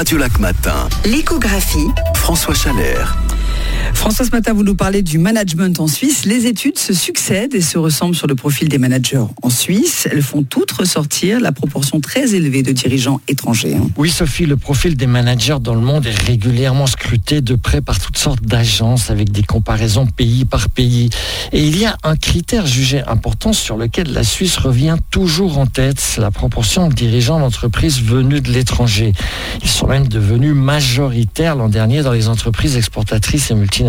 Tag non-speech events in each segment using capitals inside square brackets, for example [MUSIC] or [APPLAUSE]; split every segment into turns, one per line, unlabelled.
Radio Lac Matin.
L'échographie.
François Chalère.
François, ce matin, vous nous parlez du management en Suisse. Les études se succèdent et se ressemblent sur le profil des managers en Suisse. Elles font toutes ressortir la proportion très élevée de dirigeants étrangers. hein.
Oui, Sophie, le profil des managers dans le monde est régulièrement scruté de près par toutes sortes d'agences avec des comparaisons pays par pays. Et il y a un critère jugé important sur lequel la Suisse revient toujours en tête, c'est la proportion de dirigeants d'entreprises venus de l'étranger. Ils sont même devenus majoritaires l'an dernier dans les entreprises exportatrices et multinationales.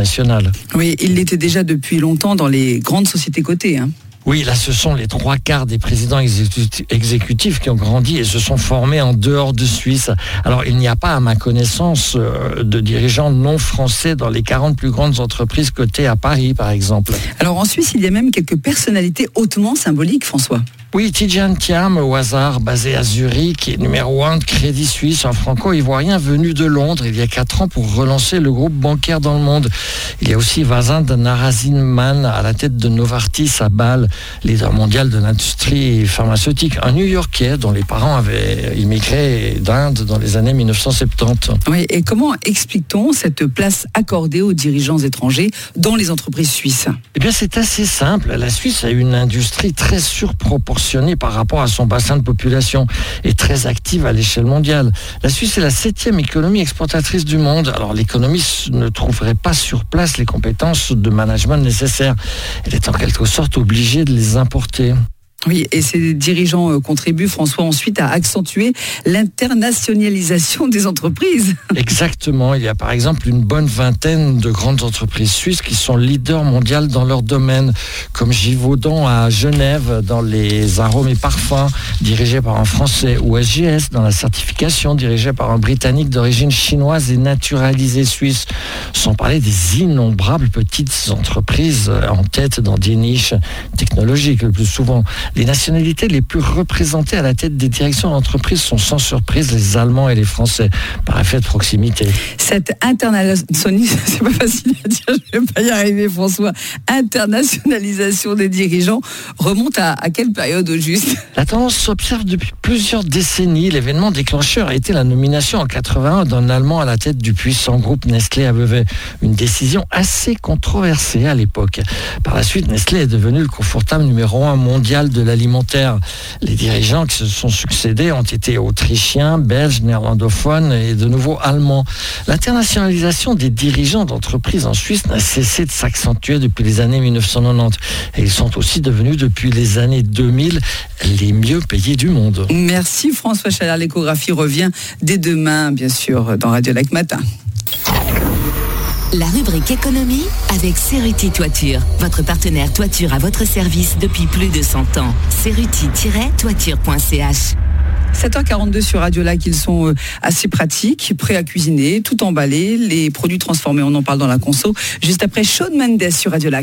Oui, il l'était déjà depuis longtemps dans les grandes sociétés cotées. hein.
Oui, là, ce sont les trois quarts des présidents exécuti- exécutifs qui ont grandi et se sont formés en dehors de Suisse. Alors, il n'y a pas, à ma connaissance, euh, de dirigeants non français dans les 40 plus grandes entreprises cotées à Paris, par exemple.
Alors en Suisse, il y a même quelques personnalités hautement symboliques, François.
Oui, Tidjane Thiam, au hasard, basé à Zurich, et numéro un de Crédit Suisse, un franco-ivoirien venu de Londres il y a quatre ans pour relancer le groupe bancaire dans le monde. Il y a aussi Vazin de Narazinman à la tête de Novartis à Bâle, leader mondial de l'industrie pharmaceutique, un New-Yorkais dont les parents avaient immigré d'Inde dans les années 1970.
Oui, et comment explique-t-on cette place accordée aux dirigeants étrangers dans les entreprises suisses?
Eh bien, c'est assez simple. La Suisse a une industrie très surproportionnée par rapport à son bassin de population et très active à l'échelle mondiale. La Suisse est la septième économie exportatrice du monde. Alors, l'économie ne trouverait pas sur place les compétences de management nécessaires. Elle est en quelque sorte obligée de les importer.
Oui, et ces dirigeants euh, contribuent, François, ensuite à accentuer l'internationalisation des entreprises. [LAUGHS]
Exactement. Il y a par exemple une bonne vingtaine de grandes entreprises suisses qui sont leaders mondiales dans leur domaine, comme Givaudan à Genève dans les arômes et parfums, dirigé par un Français, ou SGS dans la certification, dirigé par un Britannique d'origine chinoise et naturalisé suisse. Sans parler des innombrables petites entreprises euh, en tête dans des niches technologiques le plus souvent. Les nationalités les plus représentées à la tête des directions d'entreprise sont sans surprise les Allemands et les Français, par effet de proximité.
Cette internationalisation, [LAUGHS] c'est pas facile à dire, je vais pas y arriver, François. Internationalisation des dirigeants remonte à, à quelle période au juste?
La tendance s'observe depuis plusieurs décennies. L'événement déclencheur a été la nomination en 81 d'un Allemand à la tête du puissant groupe Nestlé à Vevey. Une décision assez controversée à l'époque. Par la suite, Nestlé est devenu le confortable numéro un mondial de l'alimentaire. Les dirigeants qui se sont succédés ont été autrichiens, belges, néerlandophones et de nouveau allemands. L'internationalisation des dirigeants d'entreprises en Suisse n'a cessé de s'accentuer depuis les années 1990. Et ils sont aussi devenus depuis les années 2000 les mieux payés du monde.
Merci François Chalard. L'échographie revient dès demain, bien sûr, dans Radio Lac Matin.
La rubrique économie avec Ceruti Toiture, votre partenaire toiture à votre service depuis plus de 100 ans. Ceruti-toiture.ch
7h42 sur Radio Lac, ils sont euh, assez pratiques, prêts à cuisiner, tout emballé, les produits transformés, on en parle dans la conso. Juste après Shawn Mendes sur Radio Lac.